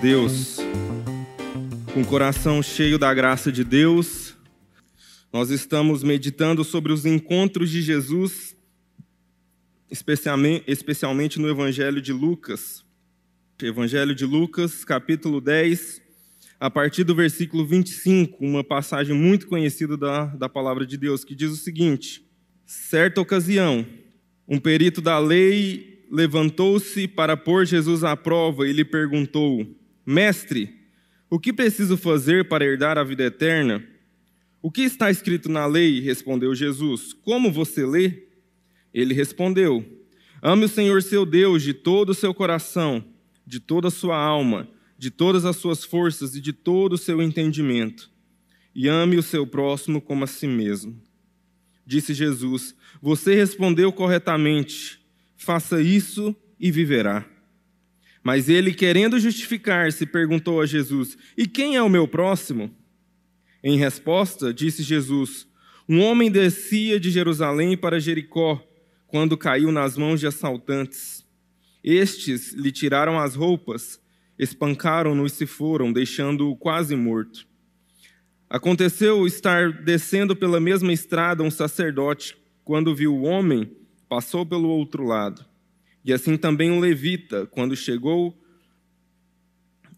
Deus. Com o coração cheio da graça de Deus, nós estamos meditando sobre os encontros de Jesus, especialmente, no Evangelho de Lucas. Evangelho de Lucas, capítulo 10, a partir do versículo 25, uma passagem muito conhecida da, da palavra de Deus, que diz o seguinte: Certa ocasião, um perito da lei levantou-se para pôr Jesus à prova e lhe perguntou: Mestre, o que preciso fazer para herdar a vida eterna? O que está escrito na lei? respondeu Jesus. Como você lê? Ele respondeu: Ame o Senhor seu Deus de todo o seu coração, de toda a sua alma, de todas as suas forças e de todo o seu entendimento. E ame o seu próximo como a si mesmo. Disse Jesus: Você respondeu corretamente faça isso e viverá. Mas ele, querendo justificar-se, perguntou a Jesus: E quem é o meu próximo? Em resposta, disse Jesus: Um homem descia de Jerusalém para Jericó, quando caiu nas mãos de assaltantes. Estes lhe tiraram as roupas, espancaram-no e se foram, deixando-o quase morto. Aconteceu estar descendo pela mesma estrada um sacerdote, quando viu o homem, passou pelo outro lado. E assim também um levita, quando chegou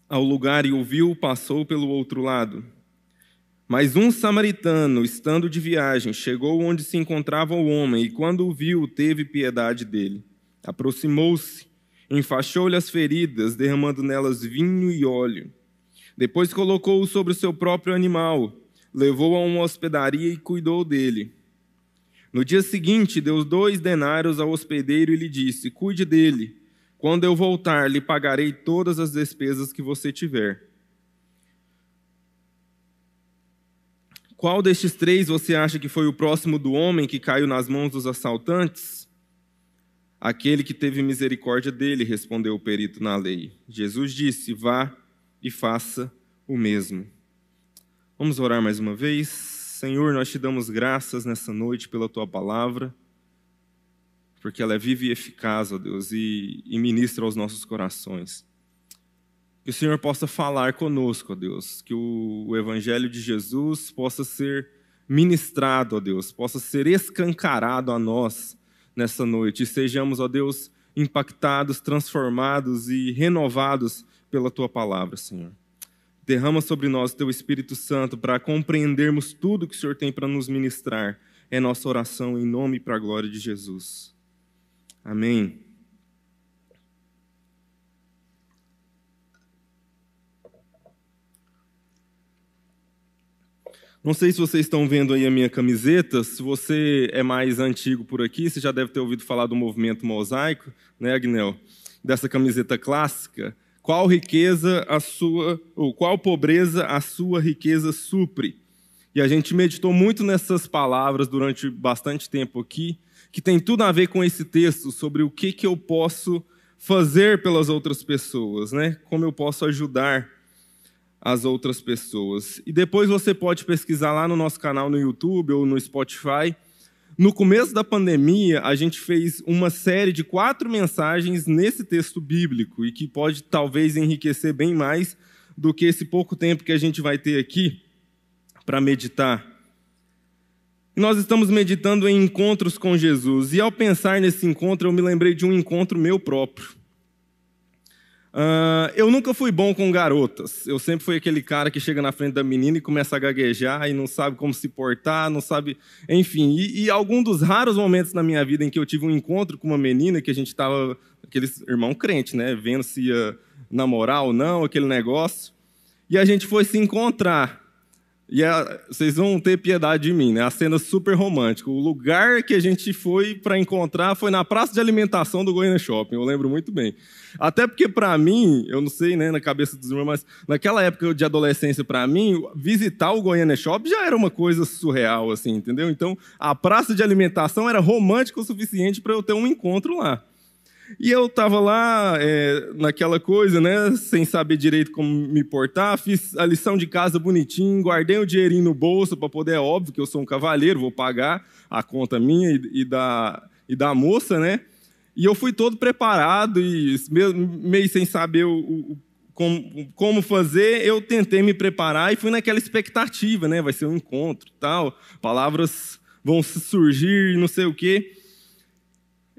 ao lugar e o viu, passou pelo outro lado. Mas um samaritano, estando de viagem, chegou onde se encontrava o homem, e quando o viu, teve piedade dele. Aproximou-se, enfaixou-lhe as feridas, derramando nelas vinho e óleo. Depois colocou-o sobre o seu próprio animal, levou-o a uma hospedaria e cuidou dele. No dia seguinte, deu dois denários ao hospedeiro e lhe disse: Cuide dele. Quando eu voltar, lhe pagarei todas as despesas que você tiver. Qual destes três você acha que foi o próximo do homem que caiu nas mãos dos assaltantes? Aquele que teve misericórdia dele, respondeu o perito na lei. Jesus disse: Vá e faça o mesmo. Vamos orar mais uma vez. Senhor, nós te damos graças nessa noite pela tua palavra, porque ela é viva e eficaz, ó Deus, e, e ministra aos nossos corações. Que o Senhor possa falar conosco, ó Deus, que o, o Evangelho de Jesus possa ser ministrado, ó Deus, possa ser escancarado a nós nessa noite, e sejamos, ó Deus, impactados, transformados e renovados pela tua palavra, Senhor. Derrama sobre nós o teu Espírito Santo para compreendermos tudo que o Senhor tem para nos ministrar. É nossa oração em nome e para a glória de Jesus. Amém. Não sei se vocês estão vendo aí a minha camiseta. Se você é mais antigo por aqui, você já deve ter ouvido falar do movimento mosaico, né, Agnel? Dessa camiseta clássica. Qual riqueza a sua, ou qual pobreza a sua riqueza supre? E a gente meditou muito nessas palavras durante bastante tempo aqui, que tem tudo a ver com esse texto sobre o que, que eu posso fazer pelas outras pessoas, né? Como eu posso ajudar as outras pessoas. E depois você pode pesquisar lá no nosso canal no YouTube ou no Spotify no começo da pandemia, a gente fez uma série de quatro mensagens nesse texto bíblico e que pode talvez enriquecer bem mais do que esse pouco tempo que a gente vai ter aqui para meditar. Nós estamos meditando em encontros com Jesus, e ao pensar nesse encontro, eu me lembrei de um encontro meu próprio. Uh, eu nunca fui bom com garotas. Eu sempre fui aquele cara que chega na frente da menina e começa a gaguejar e não sabe como se portar, não sabe. Enfim, e, e algum dos raros momentos na minha vida em que eu tive um encontro com uma menina que a gente estava, aquele irmão crente, né? Vendo se ia namorar ou não, aquele negócio. E a gente foi se encontrar. E a, vocês vão ter piedade de mim, né? A cena super romântica. O lugar que a gente foi para encontrar foi na praça de alimentação do Goiânia Shopping, eu lembro muito bem. Até porque, para mim, eu não sei, né, na cabeça dos irmãos, mas naquela época de adolescência, para mim, visitar o Goiânia Shopping já era uma coisa surreal, assim, entendeu? Então, a praça de alimentação era romântica o suficiente para eu ter um encontro lá. E eu estava lá é, naquela coisa, né, sem saber direito como me portar, fiz a lição de casa bonitinho, guardei o dinheirinho no bolso para poder, é óbvio que eu sou um cavalheiro, vou pagar a conta minha e, e, da, e da moça, né? E eu fui todo preparado e meio, meio sem saber o, o, como, como fazer, eu tentei me preparar e fui naquela expectativa, né? Vai ser um encontro, tal, palavras vão surgir, não sei o quê.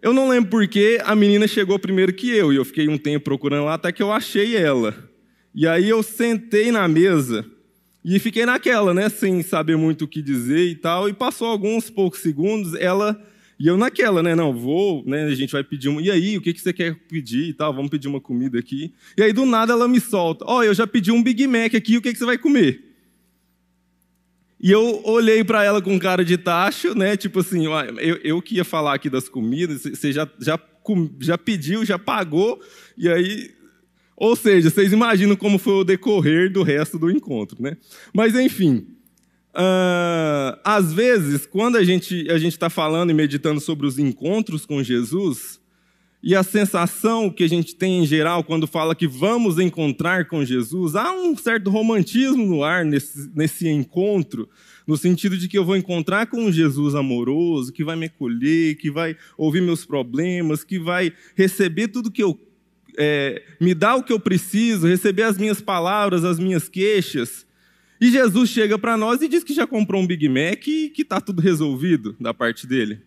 Eu não lembro porque a menina chegou primeiro que eu e eu fiquei um tempo procurando lá até que eu achei ela. E aí eu sentei na mesa e fiquei naquela, né, sem saber muito o que dizer e tal. E passou alguns poucos segundos, ela e eu naquela, né? Não, vou, né? A gente vai pedir uma. E aí, o que, que você quer pedir e tal? Vamos pedir uma comida aqui. E aí, do nada, ela me solta. Ó, oh, eu já pedi um Big Mac aqui, o que, que você vai comer? E eu olhei para ela com cara de tacho, né? Tipo assim, eu, eu que ia falar aqui das comidas, você já, já, já pediu, já pagou, e aí. Ou seja, vocês imaginam como foi o decorrer do resto do encontro, né? Mas enfim. Uh, às vezes, quando a gente a está falando e meditando sobre os encontros com Jesus, e a sensação que a gente tem em geral quando fala que vamos encontrar com Jesus, há um certo romantismo no ar nesse, nesse encontro, no sentido de que eu vou encontrar com um Jesus amoroso, que vai me acolher, que vai ouvir meus problemas, que vai receber tudo que eu. É, me dá o que eu preciso, receber as minhas palavras, as minhas queixas. E Jesus chega para nós e diz que já comprou um Big Mac e que está tudo resolvido da parte dele.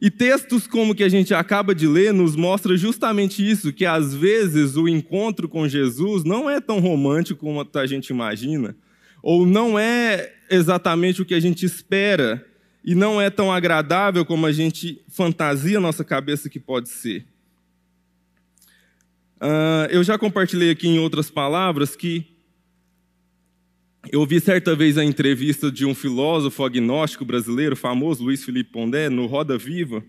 E textos como que a gente acaba de ler nos mostra justamente isso, que às vezes o encontro com Jesus não é tão romântico como a gente imagina, ou não é exatamente o que a gente espera, e não é tão agradável como a gente fantasia nossa cabeça que pode ser. Uh, eu já compartilhei aqui em outras palavras que eu ouvi certa vez a entrevista de um filósofo agnóstico brasileiro famoso, Luiz Felipe Pondé, no Roda Viva.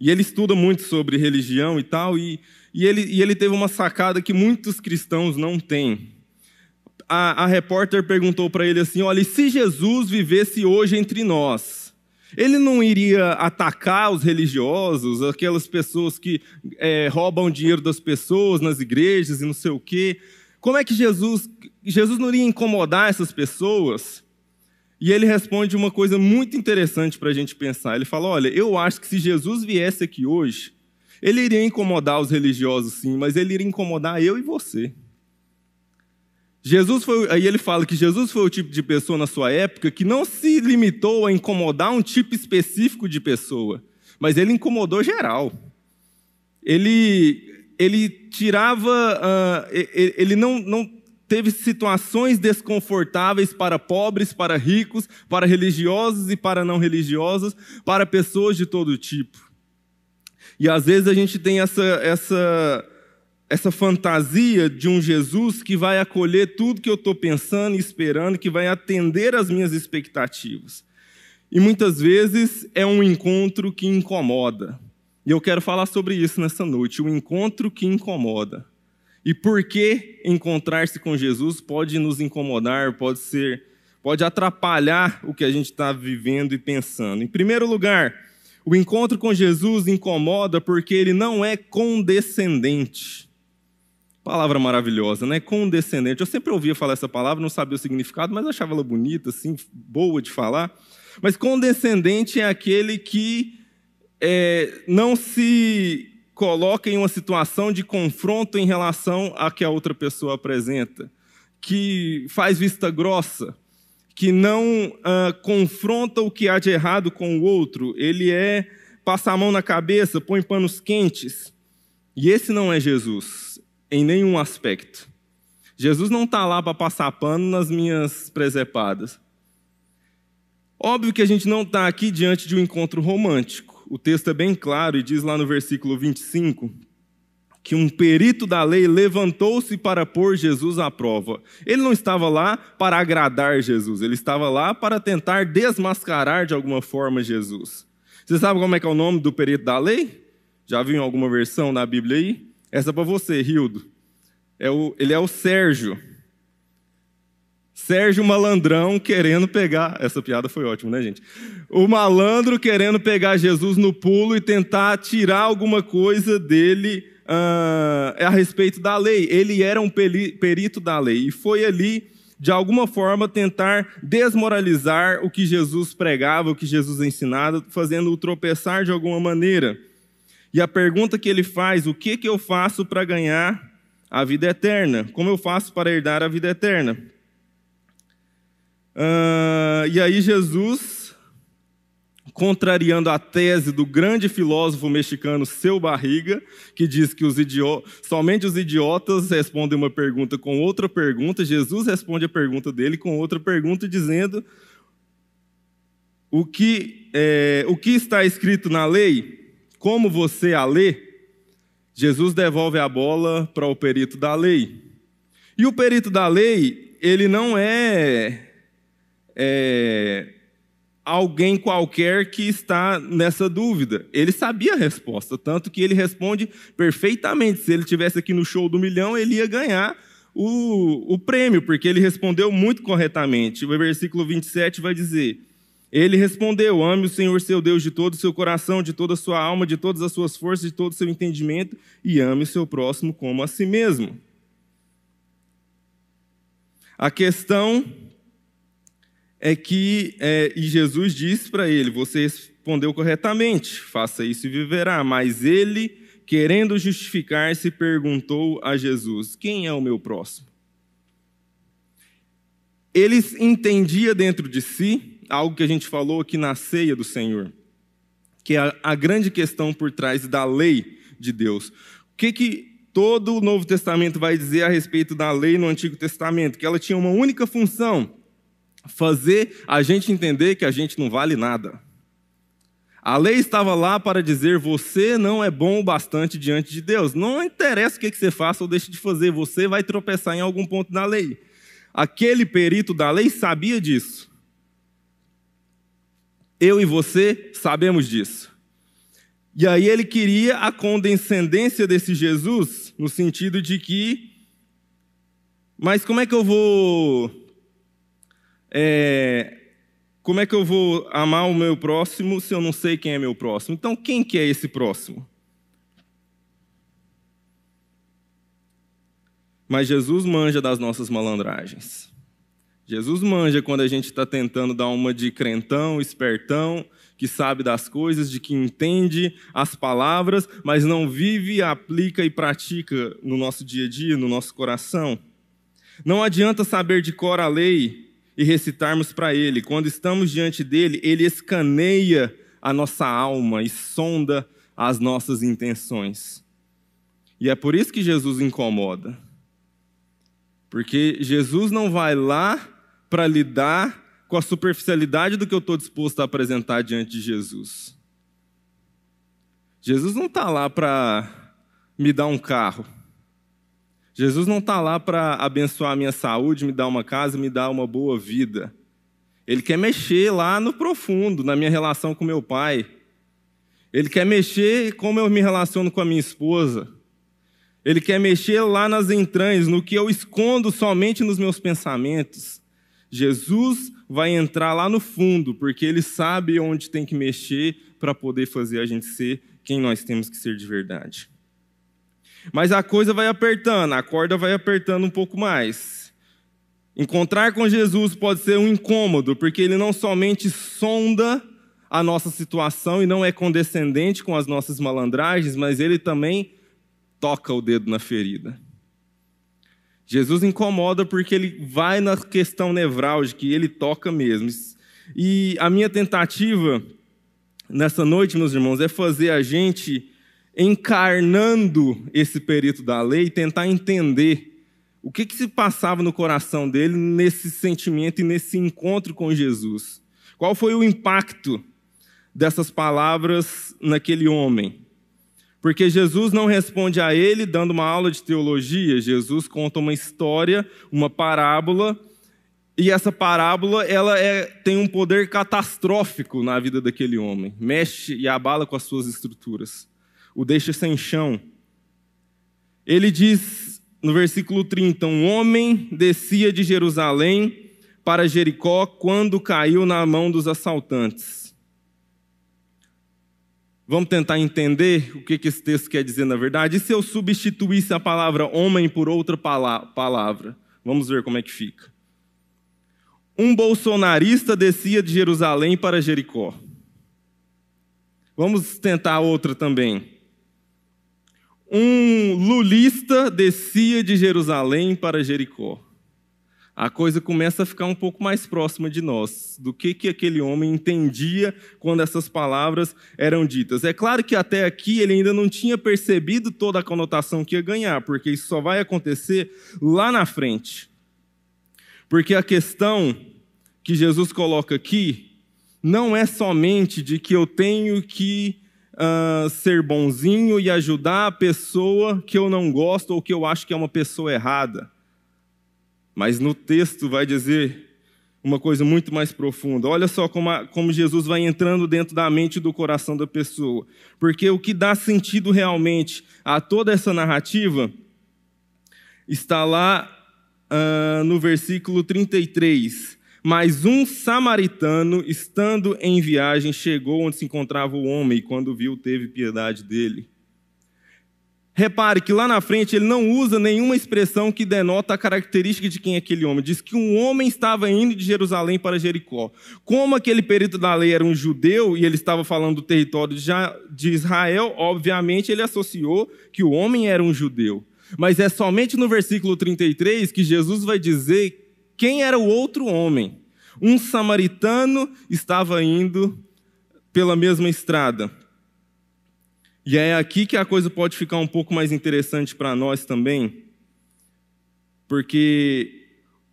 E ele estuda muito sobre religião e tal, e, e, ele, e ele teve uma sacada que muitos cristãos não têm. A, a repórter perguntou para ele assim: olha, e se Jesus vivesse hoje entre nós? Ele não iria atacar os religiosos, aquelas pessoas que é, roubam dinheiro das pessoas nas igrejas e não sei o quê. Como é que Jesus, Jesus não iria incomodar essas pessoas? E ele responde uma coisa muito interessante para a gente pensar. Ele fala: Olha, eu acho que se Jesus viesse aqui hoje, ele iria incomodar os religiosos, sim, mas ele iria incomodar eu e você. Jesus foi, aí ele fala que Jesus foi o tipo de pessoa na sua época que não se limitou a incomodar um tipo específico de pessoa, mas ele incomodou geral. Ele ele tirava, uh, ele não, não teve situações desconfortáveis para pobres, para ricos, para religiosos e para não religiosos, para pessoas de todo tipo. E às vezes a gente tem essa, essa, essa fantasia de um Jesus que vai acolher tudo que eu estou pensando e esperando, que vai atender às minhas expectativas. E muitas vezes é um encontro que incomoda. E eu quero falar sobre isso nessa noite, o encontro que incomoda. E por que encontrar-se com Jesus pode nos incomodar, pode ser, pode atrapalhar o que a gente está vivendo e pensando. Em primeiro lugar, o encontro com Jesus incomoda porque ele não é condescendente. Palavra maravilhosa, né? Condescendente. Eu sempre ouvia falar essa palavra, não sabia o significado, mas achava ela bonita, assim, boa de falar. Mas condescendente é aquele que é, não se coloca em uma situação de confronto em relação a que a outra pessoa apresenta, que faz vista grossa, que não uh, confronta o que há de errado com o outro, ele é passa a mão na cabeça, põe panos quentes. E esse não é Jesus, em nenhum aspecto. Jesus não está lá para passar pano nas minhas presepadas. Óbvio que a gente não está aqui diante de um encontro romântico o texto é bem claro e diz lá no versículo 25 que um perito da lei levantou-se para pôr Jesus à prova. Ele não estava lá para agradar Jesus, ele estava lá para tentar desmascarar de alguma forma Jesus. Você sabe como é que é o nome do perito da lei? Já viu em alguma versão da Bíblia aí? Essa é para você, Rildo. É o, ele é o Sérgio. Sérgio Malandrão querendo pegar. Essa piada foi ótima, né, gente? O malandro querendo pegar Jesus no pulo e tentar tirar alguma coisa dele uh, a respeito da lei. Ele era um perito da lei e foi ali, de alguma forma, tentar desmoralizar o que Jesus pregava, o que Jesus ensinava, fazendo-o tropeçar de alguma maneira. E a pergunta que ele faz: o que, que eu faço para ganhar a vida eterna. Como eu faço para herdar a vida eterna? Uh, e aí Jesus, contrariando a tese do grande filósofo mexicano Seu Barriga, que diz que os somente os idiotas respondem uma pergunta com outra pergunta, Jesus responde a pergunta dele com outra pergunta, dizendo o que, é, o que está escrito na lei, como você a lê, Jesus devolve a bola para o perito da lei. E o perito da lei, ele não é, é alguém qualquer que está nessa dúvida. Ele sabia a resposta, tanto que ele responde perfeitamente. Se ele tivesse aqui no show do milhão, ele ia ganhar o, o prêmio, porque ele respondeu muito corretamente. O versículo 27 vai dizer: ele respondeu: Ame o Senhor seu Deus de todo o seu coração, de toda a sua alma, de todas as suas forças, de todo o seu entendimento, e ame o seu próximo como a si mesmo. A questão é que, é, e Jesus disse para ele: Você respondeu corretamente, faça isso e viverá. Mas ele, querendo justificar-se, perguntou a Jesus: Quem é o meu próximo? Ele entendia dentro de si algo que a gente falou aqui na ceia do Senhor, que é a, a grande questão por trás da lei de Deus. O que, que todo o Novo Testamento vai dizer a respeito da lei no Antigo Testamento? Que ela tinha uma única função: fazer a gente entender que a gente não vale nada. A lei estava lá para dizer: você não é bom o bastante diante de Deus. Não interessa o que você faça ou deixe de fazer, você vai tropeçar em algum ponto da lei. Aquele perito da lei sabia disso. Eu e você sabemos disso. E aí ele queria a condescendência desse Jesus, no sentido de que, mas como é que eu vou. É, como é que eu vou amar o meu próximo se eu não sei quem é meu próximo? Então, quem que é esse próximo? Mas Jesus manja das nossas malandragens. Jesus manja quando a gente está tentando dar uma de crentão, espertão, que sabe das coisas, de que entende as palavras, mas não vive, aplica e pratica no nosso dia a dia, no nosso coração. Não adianta saber de cor a lei e recitarmos para ele. Quando estamos diante dele, ele escaneia a nossa alma e sonda as nossas intenções. E é por isso que Jesus incomoda. Porque Jesus não vai lá para lidar com a superficialidade do que eu estou disposto a apresentar diante de Jesus. Jesus não está lá para me dar um carro. Jesus não está lá para abençoar a minha saúde, me dar uma casa, me dar uma boa vida. Ele quer mexer lá no profundo, na minha relação com meu pai. Ele quer mexer como eu me relaciono com a minha esposa. Ele quer mexer lá nas entranhas, no que eu escondo somente nos meus pensamentos. Jesus vai entrar lá no fundo, porque ele sabe onde tem que mexer para poder fazer a gente ser quem nós temos que ser de verdade. Mas a coisa vai apertando, a corda vai apertando um pouco mais. Encontrar com Jesus pode ser um incômodo, porque ele não somente sonda a nossa situação e não é condescendente com as nossas malandragens, mas ele também toca o dedo na ferida. Jesus incomoda porque ele vai na questão nevrálgica e ele toca mesmo. E a minha tentativa nessa noite, meus irmãos, é fazer a gente encarnando esse perito da lei, tentar entender o que, que se passava no coração dele nesse sentimento e nesse encontro com Jesus. Qual foi o impacto dessas palavras naquele homem? Porque Jesus não responde a ele dando uma aula de teologia, Jesus conta uma história, uma parábola, e essa parábola ela é, tem um poder catastrófico na vida daquele homem, mexe e abala com as suas estruturas, o deixa sem chão. Ele diz no versículo 30: Um homem descia de Jerusalém para Jericó quando caiu na mão dos assaltantes. Vamos tentar entender o que esse texto quer dizer na verdade? E se eu substituísse a palavra homem por outra palavra? Vamos ver como é que fica. Um bolsonarista descia de Jerusalém para Jericó. Vamos tentar outra também. Um lulista descia de Jerusalém para Jericó. A coisa começa a ficar um pouco mais próxima de nós, do que, que aquele homem entendia quando essas palavras eram ditas. É claro que até aqui ele ainda não tinha percebido toda a conotação que ia ganhar, porque isso só vai acontecer lá na frente. Porque a questão que Jesus coloca aqui não é somente de que eu tenho que uh, ser bonzinho e ajudar a pessoa que eu não gosto ou que eu acho que é uma pessoa errada. Mas no texto vai dizer uma coisa muito mais profunda. Olha só como, a, como Jesus vai entrando dentro da mente e do coração da pessoa. Porque o que dá sentido realmente a toda essa narrativa está lá uh, no versículo 33. Mas um samaritano, estando em viagem, chegou onde se encontrava o homem e, quando viu, teve piedade dele. Repare que lá na frente ele não usa nenhuma expressão que denota a característica de quem é aquele homem. Diz que um homem estava indo de Jerusalém para Jericó. Como aquele perito da lei era um judeu e ele estava falando do território de Israel, obviamente ele associou que o homem era um judeu. Mas é somente no versículo 33 que Jesus vai dizer quem era o outro homem. Um samaritano estava indo pela mesma estrada. E é aqui que a coisa pode ficar um pouco mais interessante para nós também, porque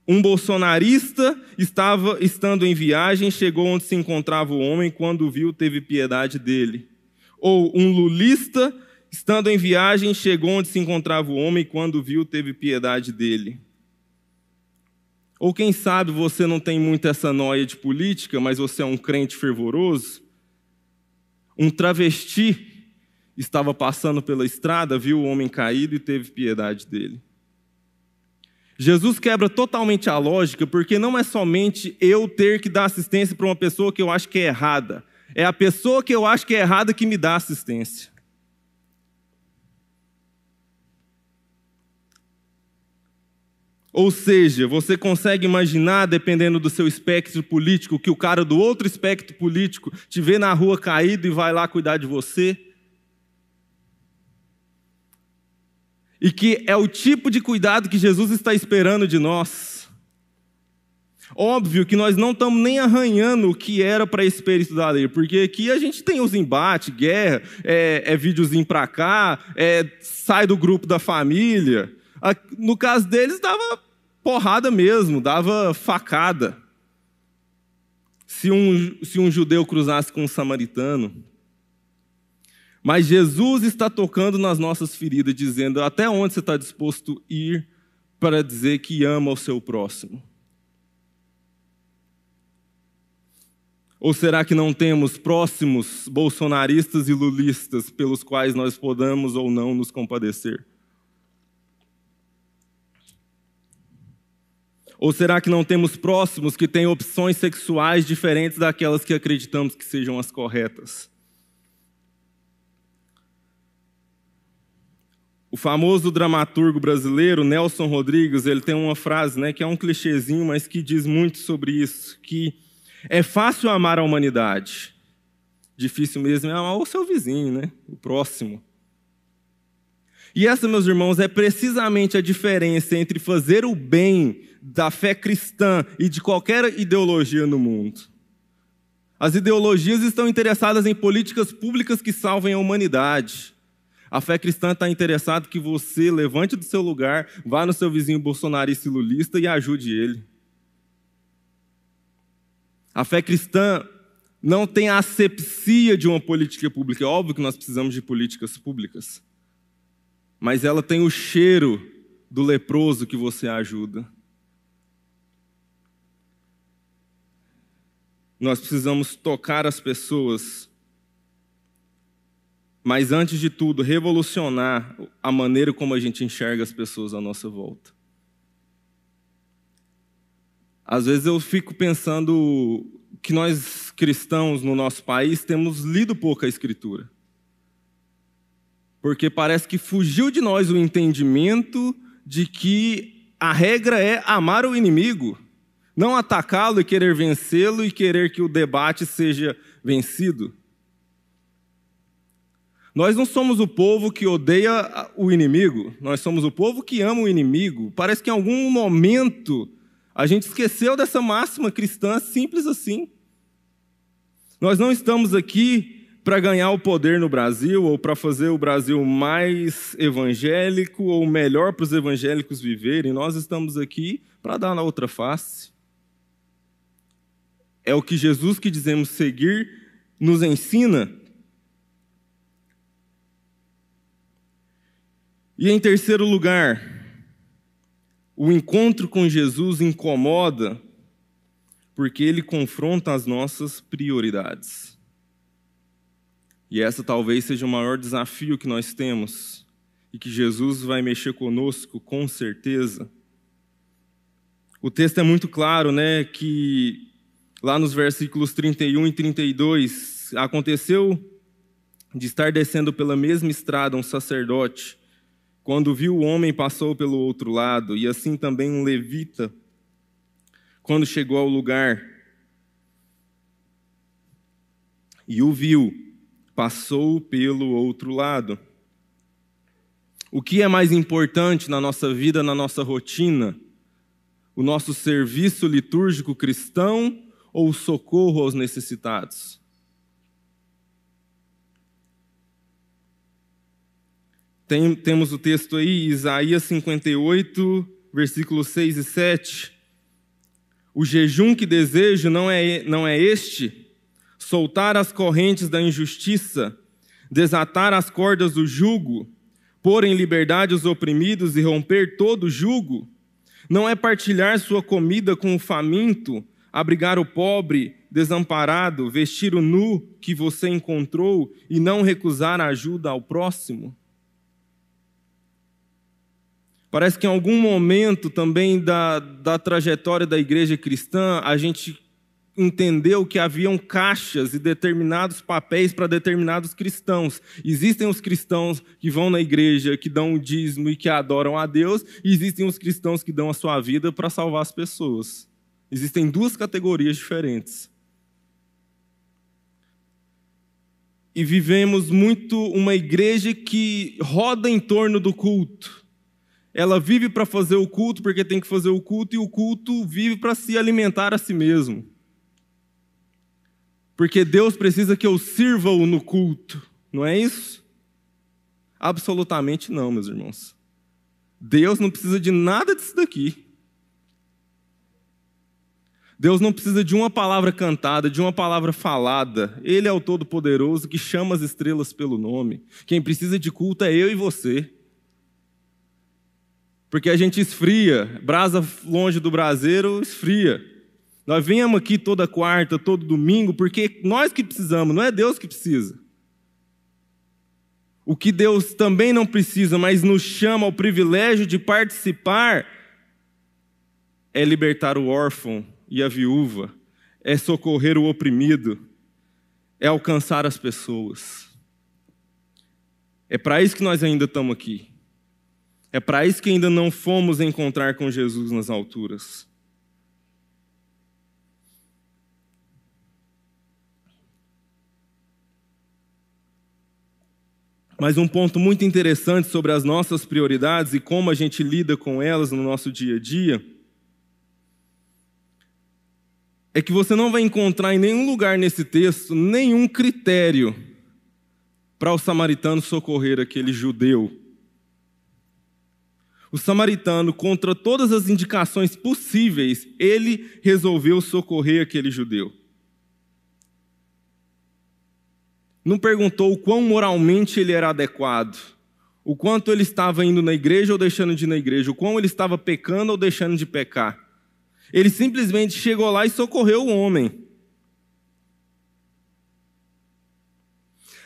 um bolsonarista estava estando em viagem, chegou onde se encontrava o homem, quando viu, teve piedade dele. Ou um lulista Estando em viagem, chegou onde se encontrava o homem, quando viu, teve piedade dele. Ou quem sabe você não tem muito essa noia de política, mas você é um crente fervoroso? Um travesti estava passando pela estrada, viu o homem caído e teve piedade dele. Jesus quebra totalmente a lógica, porque não é somente eu ter que dar assistência para uma pessoa que eu acho que é errada, é a pessoa que eu acho que é errada que me dá assistência. Ou seja, você consegue imaginar, dependendo do seu espectro político, que o cara do outro espectro político te vê na rua caído e vai lá cuidar de você? E que é o tipo de cuidado que Jesus está esperando de nós. Óbvio que nós não estamos nem arranhando o que era para esse espírito da lei, porque aqui a gente tem os embates, guerra, é, é videozinho para cá, é, sai do grupo da família. No caso deles, dava porrada mesmo, dava facada. Se um, se um judeu cruzasse com um samaritano. Mas Jesus está tocando nas nossas feridas, dizendo até onde você está disposto a ir para dizer que ama o seu próximo. Ou será que não temos próximos bolsonaristas e lulistas pelos quais nós podamos ou não nos compadecer? Ou será que não temos próximos que têm opções sexuais diferentes daquelas que acreditamos que sejam as corretas? O famoso dramaturgo brasileiro Nelson Rodrigues, ele tem uma frase, né, que é um clichêzinho, mas que diz muito sobre isso, que é fácil amar a humanidade. Difícil mesmo é amar o seu vizinho, né, o próximo. E essa, meus irmãos, é precisamente a diferença entre fazer o bem da fé cristã e de qualquer ideologia no mundo. As ideologias estão interessadas em políticas públicas que salvem a humanidade. A fé cristã está interessada que você levante do seu lugar, vá no seu vizinho bolsonarista e lulista e ajude ele. A fé cristã não tem a asepsia de uma política pública. É óbvio que nós precisamos de políticas públicas. Mas ela tem o cheiro do leproso que você ajuda. Nós precisamos tocar as pessoas, mas antes de tudo, revolucionar a maneira como a gente enxerga as pessoas à nossa volta. Às vezes eu fico pensando que nós cristãos no nosso país temos lido pouco a Escritura. Porque parece que fugiu de nós o entendimento de que a regra é amar o inimigo. Não atacá-lo e querer vencê-lo e querer que o debate seja vencido. Nós não somos o povo que odeia o inimigo, nós somos o povo que ama o inimigo. Parece que em algum momento a gente esqueceu dessa máxima cristã simples assim. Nós não estamos aqui para ganhar o poder no Brasil ou para fazer o Brasil mais evangélico ou melhor para os evangélicos viverem. Nós estamos aqui para dar na outra face. É o que Jesus que dizemos seguir nos ensina. E em terceiro lugar, o encontro com Jesus incomoda porque ele confronta as nossas prioridades. E essa talvez seja o maior desafio que nós temos e que Jesus vai mexer conosco com certeza. O texto é muito claro, né, que lá nos versículos 31 e 32 aconteceu de estar descendo pela mesma estrada um sacerdote quando viu o homem, passou pelo outro lado, e assim também um levita, quando chegou ao lugar e o viu, passou pelo outro lado. O que é mais importante na nossa vida, na nossa rotina? O nosso serviço litúrgico cristão ou socorro aos necessitados? Tem, temos o texto aí, Isaías 58, versículos 6 e 7. O jejum que desejo não é, não é este: soltar as correntes da injustiça, desatar as cordas do jugo, pôr em liberdade os oprimidos e romper todo o jugo? Não é partilhar sua comida com o faminto, abrigar o pobre, desamparado, vestir o nu que você encontrou e não recusar ajuda ao próximo? Parece que em algum momento também da, da trajetória da igreja cristã, a gente entendeu que haviam caixas e determinados papéis para determinados cristãos. Existem os cristãos que vão na igreja, que dão o dízimo e que adoram a Deus, e existem os cristãos que dão a sua vida para salvar as pessoas. Existem duas categorias diferentes. E vivemos muito uma igreja que roda em torno do culto ela vive para fazer o culto porque tem que fazer o culto, e o culto vive para se alimentar a si mesmo. Porque Deus precisa que eu sirva-o no culto, não é isso? Absolutamente não, meus irmãos. Deus não precisa de nada disso daqui. Deus não precisa de uma palavra cantada, de uma palavra falada. Ele é o Todo-Poderoso que chama as estrelas pelo nome. Quem precisa de culto é eu e você. Porque a gente esfria, brasa longe do braseiro, esfria. Nós viemos aqui toda quarta, todo domingo, porque nós que precisamos, não é Deus que precisa. O que Deus também não precisa, mas nos chama ao privilégio de participar, é libertar o órfão e a viúva, é socorrer o oprimido, é alcançar as pessoas. É para isso que nós ainda estamos aqui. É para isso que ainda não fomos encontrar com Jesus nas alturas. Mas um ponto muito interessante sobre as nossas prioridades e como a gente lida com elas no nosso dia a dia é que você não vai encontrar em nenhum lugar nesse texto nenhum critério para o samaritano socorrer aquele judeu o samaritano, contra todas as indicações possíveis, ele resolveu socorrer aquele judeu. Não perguntou o quão moralmente ele era adequado, o quanto ele estava indo na igreja ou deixando de ir na igreja, o quão ele estava pecando ou deixando de pecar. Ele simplesmente chegou lá e socorreu o homem.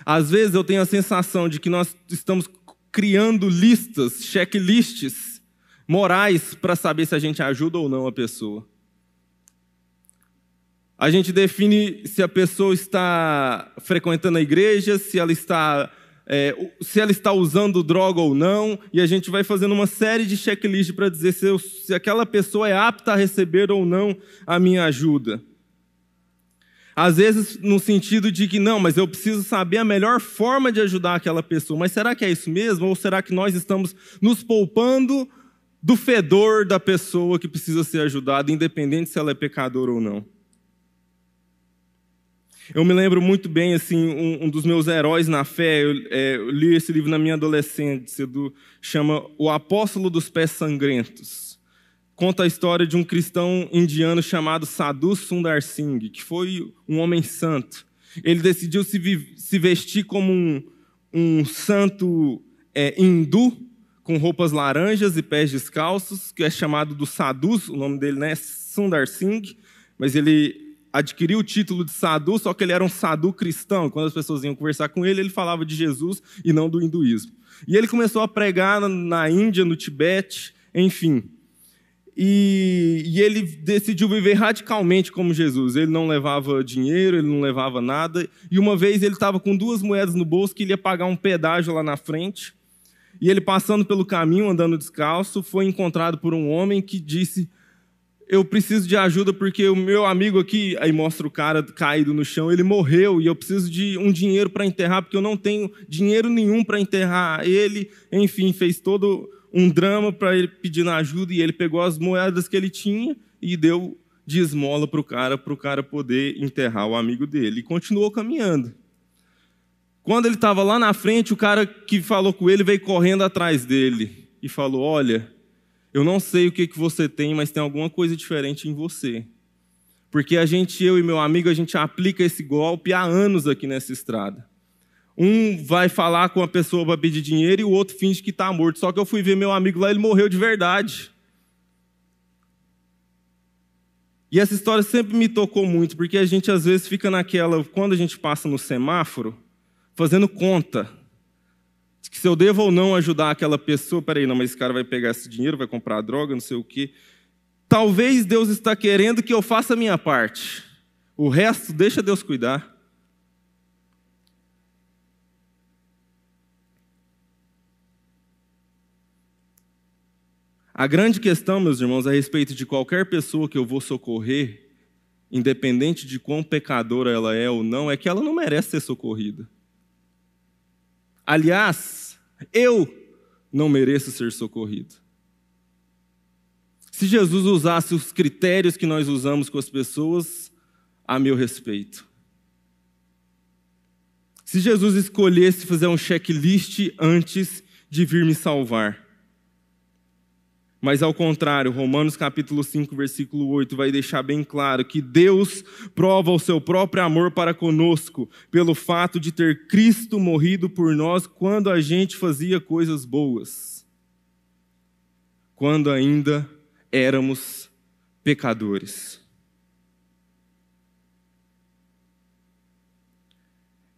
Às vezes eu tenho a sensação de que nós estamos criando listas, checklists morais para saber se a gente ajuda ou não a pessoa. A gente define se a pessoa está frequentando a igreja, se ela está, é, se ela está usando droga ou não, e a gente vai fazendo uma série de checklists para dizer se, eu, se aquela pessoa é apta a receber ou não a minha ajuda. Às vezes, no sentido de que, não, mas eu preciso saber a melhor forma de ajudar aquela pessoa. Mas será que é isso mesmo? Ou será que nós estamos nos poupando do fedor da pessoa que precisa ser ajudada, independente se ela é pecadora ou não? Eu me lembro muito bem, assim, um, um dos meus heróis na fé, eu, é, eu, li esse livro na minha adolescência, do, chama O Apóstolo dos Pés Sangrentos. Conta a história de um cristão indiano chamado Sadhu Sundar Singh, que foi um homem santo. Ele decidiu se, se vestir como um, um santo é, hindu, com roupas laranjas e pés descalços, que é chamado do Sadhu, o nome dele né, é Sundar Singh, mas ele adquiriu o título de sadhu, só que ele era um sadhu cristão. Quando as pessoas iam conversar com ele, ele falava de Jesus e não do hinduísmo. E ele começou a pregar na Índia, no Tibete, enfim. E, e, ele decidiu viver radicalmente como Jesus. Ele não levava dinheiro, ele não levava nada. E uma vez ele estava com duas moedas no bolso que ele ia pagar um pedágio lá na frente. E ele, passando pelo caminho, andando descalço, foi encontrado por um homem que disse: eu preciso de ajuda porque o meu amigo aqui, aí mostra o cara caído no chão, ele morreu e eu preciso de um dinheiro para enterrar porque eu não tenho dinheiro nenhum para enterrar ele. Enfim, fez todo um drama para ele pedindo ajuda e ele pegou as moedas que ele tinha e deu de esmola para o cara, para o cara poder enterrar o amigo dele. E continuou caminhando. Quando ele estava lá na frente, o cara que falou com ele veio correndo atrás dele e falou: Olha, eu não sei o que, que você tem, mas tem alguma coisa diferente em você. Porque a gente, eu e meu amigo, a gente aplica esse golpe há anos aqui nessa estrada. Um vai falar com a pessoa para pedir dinheiro e o outro finge que está morto. Só que eu fui ver meu amigo lá, ele morreu de verdade. E essa história sempre me tocou muito, porque a gente às vezes fica naquela, quando a gente passa no semáforo, fazendo conta que se eu devo ou não ajudar aquela pessoa, peraí, não, mas esse cara vai pegar esse dinheiro, vai comprar droga, não sei o quê. Talvez Deus está querendo que eu faça a minha parte. O resto, deixa Deus cuidar. A grande questão, meus irmãos, a respeito de qualquer pessoa que eu vou socorrer, independente de quão pecadora ela é ou não, é que ela não merece ser socorrida. Aliás, eu não mereço ser socorrido. Se Jesus usasse os critérios que nós usamos com as pessoas a meu respeito. Se Jesus escolhesse fazer um checklist antes de vir me salvar. Mas ao contrário, Romanos capítulo 5, versículo 8 vai deixar bem claro que Deus prova o seu próprio amor para conosco pelo fato de ter Cristo morrido por nós quando a gente fazia coisas boas. Quando ainda éramos pecadores.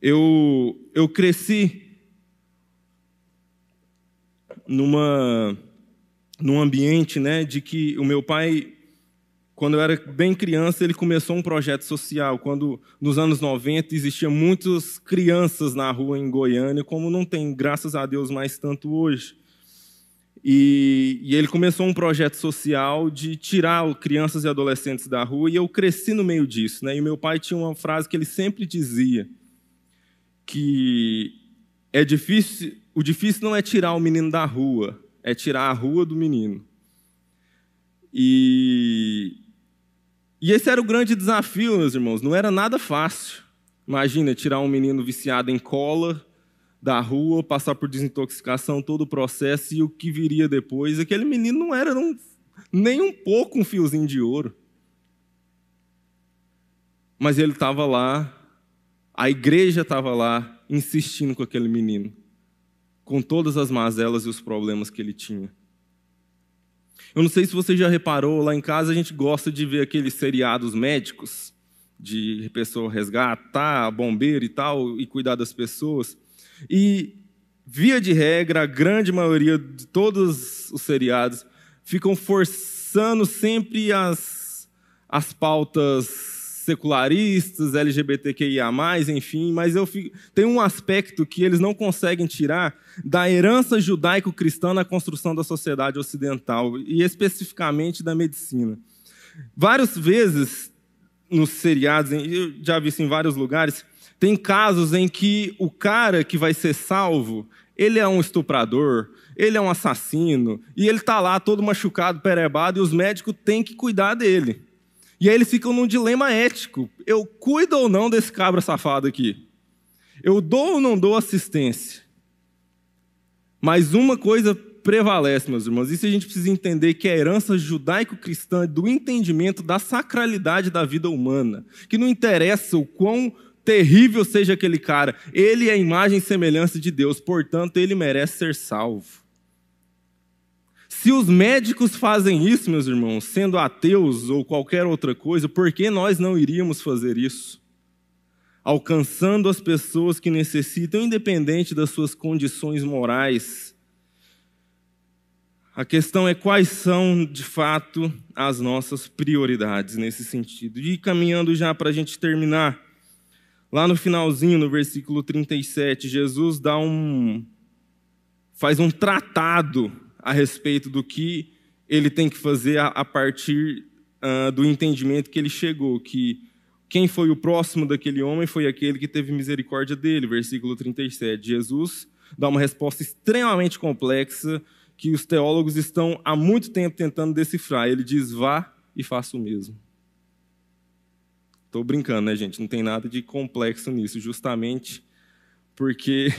Eu, eu cresci numa num ambiente né, de que o meu pai, quando eu era bem criança, ele começou um projeto social. Quando, nos anos 90, existiam muitas crianças na rua em Goiânia, como não tem, graças a Deus, mais tanto hoje. E, e, ele começou um projeto social de tirar crianças e adolescentes da rua, e eu cresci no meio disso. Né? E meu pai tinha uma frase que ele sempre dizia, que é difícil, o difícil não é tirar o menino da rua, é tirar a rua do menino. E, e esse era o grande desafio, meus irmãos, não era nada fácil. Imagina tirar um menino viciado em cola da rua, passar por desintoxicação, todo o processo e o que viria depois. Aquele menino não era um, nem um pouco um fiozinho de ouro. Mas ele estava lá, a igreja estava lá, insistindo com aquele menino com todas as mazelas e os problemas que ele tinha. Eu não sei se você já reparou, lá em casa a gente gosta de ver aqueles seriados médicos, de pessoa resgatar, bombeiro e tal, e cuidar das pessoas. E, via de regra, a grande maioria de todos os seriados ficam forçando sempre as, as pautas secularistas, LGBTQIA, enfim, mas eu fico, tem um aspecto que eles não conseguem tirar da herança judaico-cristã na construção da sociedade ocidental, e especificamente da medicina. Várias vezes nos seriados, eu já vi isso em vários lugares, tem casos em que o cara que vai ser salvo, ele é um estuprador, ele é um assassino, e ele está lá todo machucado, perebado, e os médicos têm que cuidar dele. E aí eles ficam num dilema ético. Eu cuido ou não desse cabra safado aqui? Eu dou ou não dou assistência? Mas uma coisa prevalece, meus irmãos. Isso a gente precisa entender que é a herança judaico-cristã do entendimento da sacralidade da vida humana. Que não interessa o quão terrível seja aquele cara, ele é a imagem e semelhança de Deus, portanto, ele merece ser salvo. Se os médicos fazem isso, meus irmãos, sendo ateus ou qualquer outra coisa, por que nós não iríamos fazer isso? Alcançando as pessoas que necessitam, independente das suas condições morais. A questão é quais são, de fato, as nossas prioridades nesse sentido. E caminhando já para a gente terminar, lá no finalzinho, no versículo 37, Jesus dá um. faz um tratado a respeito do que ele tem que fazer a, a partir uh, do entendimento que ele chegou, que quem foi o próximo daquele homem foi aquele que teve misericórdia dele, versículo 37. Jesus dá uma resposta extremamente complexa que os teólogos estão há muito tempo tentando decifrar. Ele diz: vá e faça o mesmo. Estou brincando, né, gente? Não tem nada de complexo nisso, justamente porque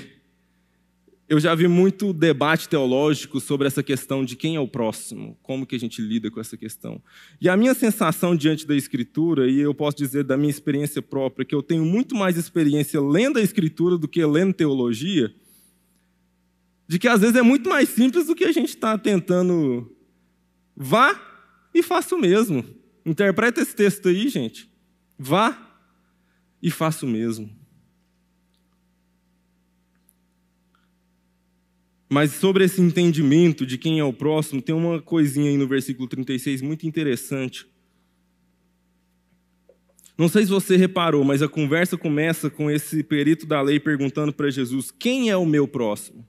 eu já vi muito debate teológico sobre essa questão de quem é o próximo, como que a gente lida com essa questão. E a minha sensação diante da Escritura, e eu posso dizer da minha experiência própria, que eu tenho muito mais experiência lendo a Escritura do que lendo teologia, de que às vezes é muito mais simples do que a gente está tentando. Vá e faça o mesmo. Interpreta esse texto aí, gente. Vá e faça o mesmo. Mas sobre esse entendimento de quem é o próximo, tem uma coisinha aí no versículo 36 muito interessante. Não sei se você reparou, mas a conversa começa com esse perito da lei perguntando para Jesus: quem é o meu próximo?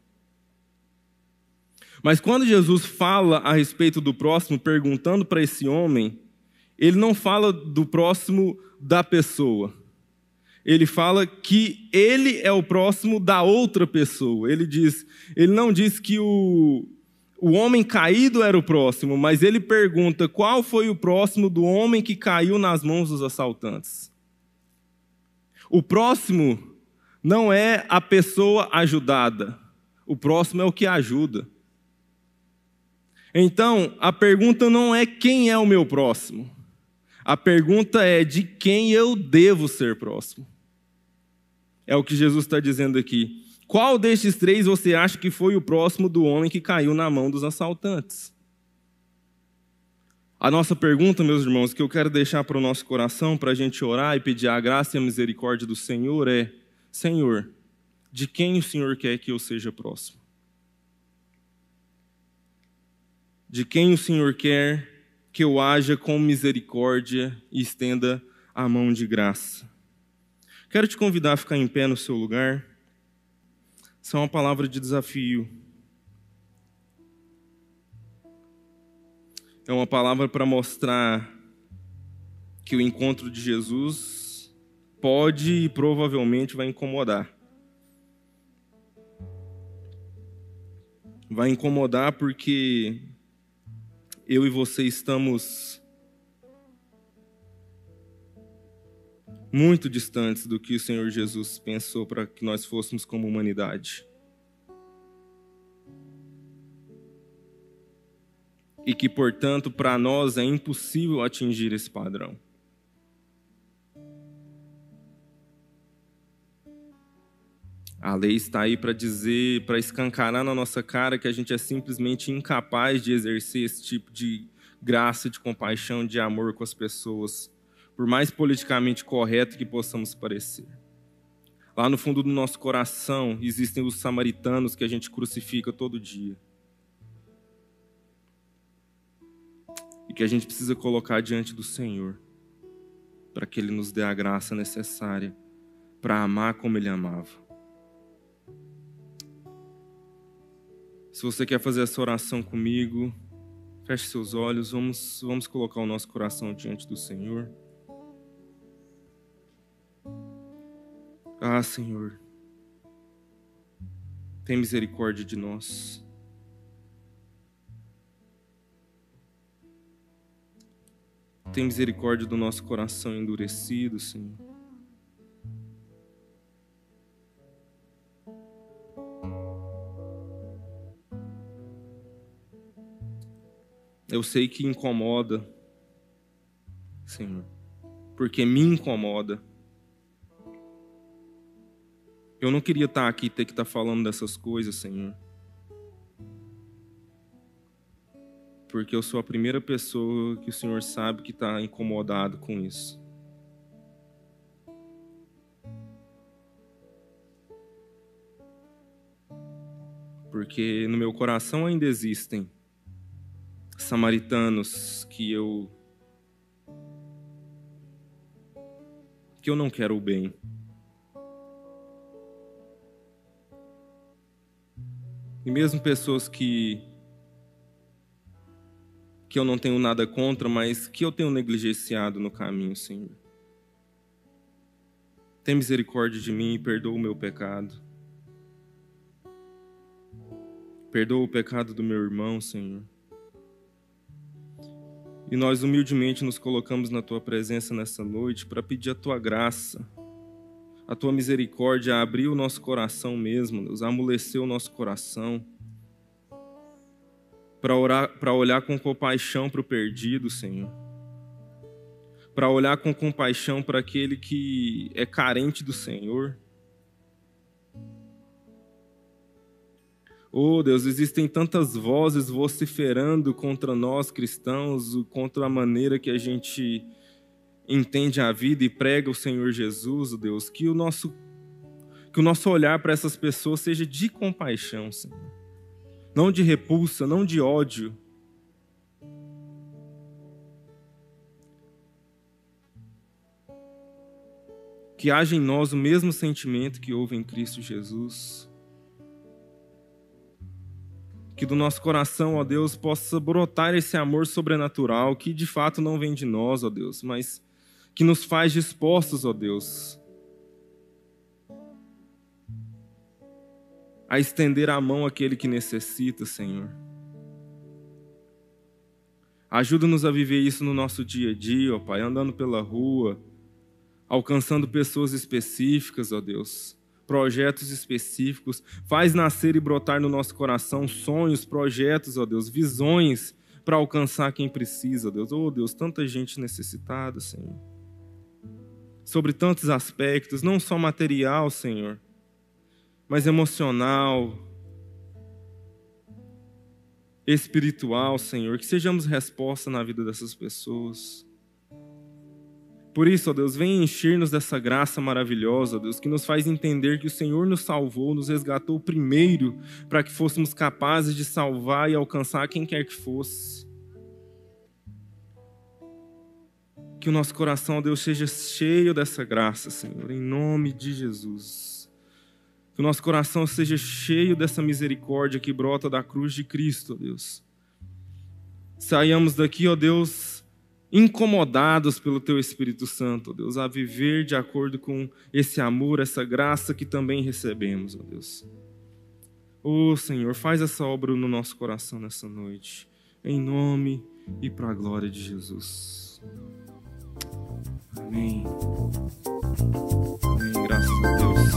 Mas quando Jesus fala a respeito do próximo, perguntando para esse homem, ele não fala do próximo da pessoa ele fala que ele é o próximo da outra pessoa. Ele diz, ele não diz que o, o homem caído era o próximo, mas ele pergunta qual foi o próximo do homem que caiu nas mãos dos assaltantes. O próximo não é a pessoa ajudada, o próximo é o que ajuda. Então, a pergunta não é quem é o meu próximo, a pergunta é de quem eu devo ser próximo. É o que Jesus está dizendo aqui. Qual destes três você acha que foi o próximo do homem que caiu na mão dos assaltantes? A nossa pergunta, meus irmãos, que eu quero deixar para o nosso coração, para a gente orar e pedir a graça e a misericórdia do Senhor é: Senhor, de quem o Senhor quer que eu seja próximo? De quem o Senhor quer que eu haja com misericórdia e estenda a mão de graça? Quero te convidar a ficar em pé no seu lugar. Isso é uma palavra de desafio. É uma palavra para mostrar que o encontro de Jesus pode e provavelmente vai incomodar. Vai incomodar porque eu e você estamos muito distantes do que o Senhor Jesus pensou para que nós fôssemos como humanidade. E que, portanto, para nós é impossível atingir esse padrão. A lei está aí para dizer, para escancarar na nossa cara que a gente é simplesmente incapaz de exercer esse tipo de graça, de compaixão, de amor com as pessoas por mais politicamente correto que possamos parecer. Lá no fundo do nosso coração existem os samaritanos que a gente crucifica todo dia. E que a gente precisa colocar diante do Senhor, para que Ele nos dê a graça necessária para amar como Ele amava. Se você quer fazer essa oração comigo, feche seus olhos, vamos, vamos colocar o nosso coração diante do Senhor. Ah, Senhor, tem misericórdia de nós. Tem misericórdia do nosso coração endurecido, Senhor. Eu sei que incomoda, Senhor, porque me incomoda. Eu não queria estar aqui ter que estar falando dessas coisas, Senhor. porque eu sou a primeira pessoa que o Senhor sabe que está incomodado com isso. Porque no meu coração ainda existem samaritanos que eu que eu não quero o bem. E mesmo pessoas que que eu não tenho nada contra, mas que eu tenho negligenciado no caminho, Senhor. Tem misericórdia de mim e perdoa o meu pecado. Perdoa o pecado do meu irmão, Senhor. E nós humildemente nos colocamos na tua presença nessa noite para pedir a tua graça, a tua misericórdia, a abrir o nosso coração mesmo, Deus, a amolecer o nosso coração para olhar com compaixão para o perdido, Senhor. Para olhar com compaixão para aquele que é carente do Senhor. Oh Deus, existem tantas vozes vociferando contra nós cristãos, contra a maneira que a gente entende a vida e prega o Senhor Jesus, oh Deus, que o nosso que o nosso olhar para essas pessoas seja de compaixão, Senhor não de repulsa, não de ódio. Que haja em nós o mesmo sentimento que houve em Cristo Jesus. Que do nosso coração, ó Deus, possa brotar esse amor sobrenatural que de fato não vem de nós, ó Deus, mas que nos faz dispostos, ó Deus, a estender a mão àquele que necessita, Senhor. Ajuda-nos a viver isso no nosso dia a dia, ó Pai, andando pela rua, alcançando pessoas específicas, ó Deus, projetos específicos. Faz nascer e brotar no nosso coração sonhos, projetos, ó Deus, visões para alcançar quem precisa, Deus. Oh Deus, tanta gente necessitada, Senhor. Sobre tantos aspectos, não só material, Senhor, mas emocional, espiritual, Senhor, que sejamos resposta na vida dessas pessoas. Por isso, ó Deus, vem encher-nos dessa graça maravilhosa, Deus, que nos faz entender que o Senhor nos salvou, nos resgatou primeiro, para que fôssemos capazes de salvar e alcançar quem quer que fosse. Que o nosso coração, Deus, seja cheio dessa graça, Senhor, em nome de Jesus. Que o nosso coração seja cheio dessa misericórdia que brota da cruz de Cristo, Deus. Saiamos daqui, ó Deus, incomodados pelo Teu Espírito Santo, ó Deus, a viver de acordo com esse amor, essa graça que também recebemos, ó Deus. Ô oh, Senhor, faz essa obra no nosso coração nessa noite, em nome e para a glória de Jesus. Amém. Amém. Graças a Deus.